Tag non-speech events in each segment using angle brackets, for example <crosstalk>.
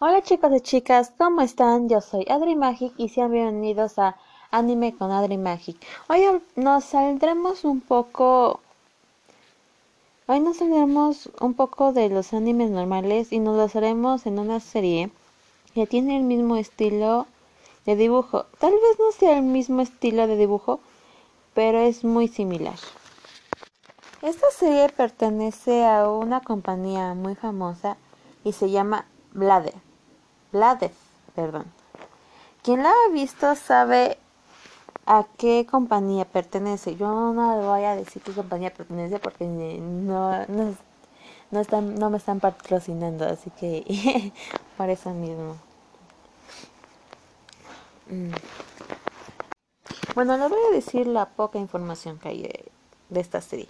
Hola chicos y chicas, ¿cómo están? Yo soy Adri Magic y sean bienvenidos a Anime con Adri Magic. Hoy nos saldremos un poco... Hoy nos saldremos un poco de los animes normales y nos los haremos en una serie que tiene el mismo estilo de dibujo. Tal vez no sea el mismo estilo de dibujo, pero es muy similar. Esta serie pertenece a una compañía muy famosa y se llama Blade. Blade, perdón. Quien la ha visto sabe a qué compañía pertenece. Yo no voy a decir qué compañía pertenece porque no, no, no, están, no me están patrocinando, así que <laughs> por eso mismo. Mm. Bueno, les voy a decir la poca información que hay de, esta serie.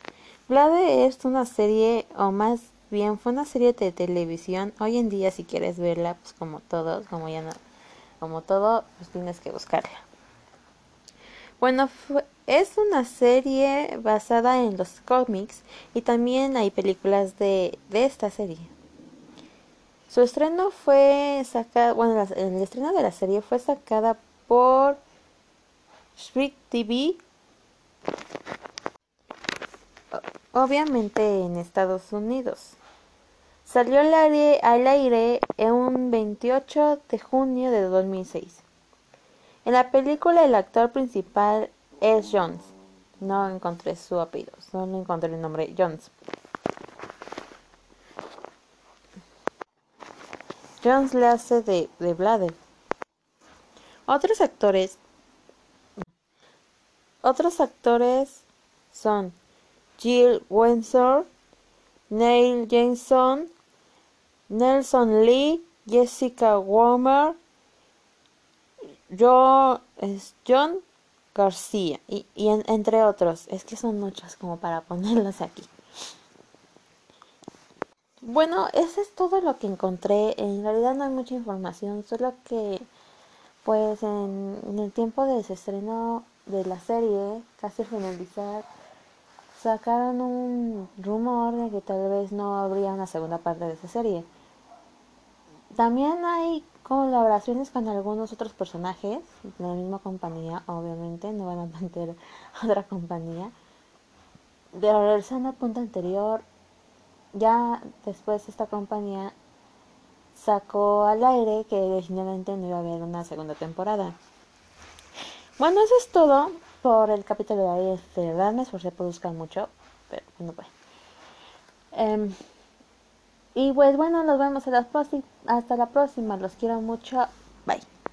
Blade es una serie, o más bien fue una serie de televisión. Hoy en día, si quieres verla, pues como todos, como ya no, como todo, pues tienes que buscarla. Bueno, es una serie basada en los cómics y también hay películas de, de esta serie. Su estreno fue sacado, bueno, el estreno de la serie fue sacada por Shrek TV, obviamente en Estados Unidos. Salió al aire, al aire en un 28 de junio de 2006. En la película el actor principal es Jones. No encontré su apellido, solo encontré el nombre Jones. Jones le hace de, de. Otros actores otros actores son Jill Windsor, Neil Jameson, Nelson Lee, Jessica Warmer, John García y, entre otros. Es que son muchos como para ponerlos aquí. Bueno, eso es todo lo que encontré. En realidad no hay mucha información, solo que pues en, en el tiempo de ese estreno de la serie, casi finalizar, sacaron un rumor de que tal vez no habría una segunda parte de esa serie. También hay colaboraciones con algunos otros personajes de la misma compañía, obviamente, no van a meter <laughs> otra compañía. De regresando al punto anterior, ya después esta compañía sacó al aire que definitivamente no iba a haber una segunda temporada. Bueno, eso es todo por el capítulo de hoy. De verdad me esforcé por buscar mucho, pero no puede. Em, y pues bueno, nos vemos hasta la próxima. Los quiero mucho. Bye.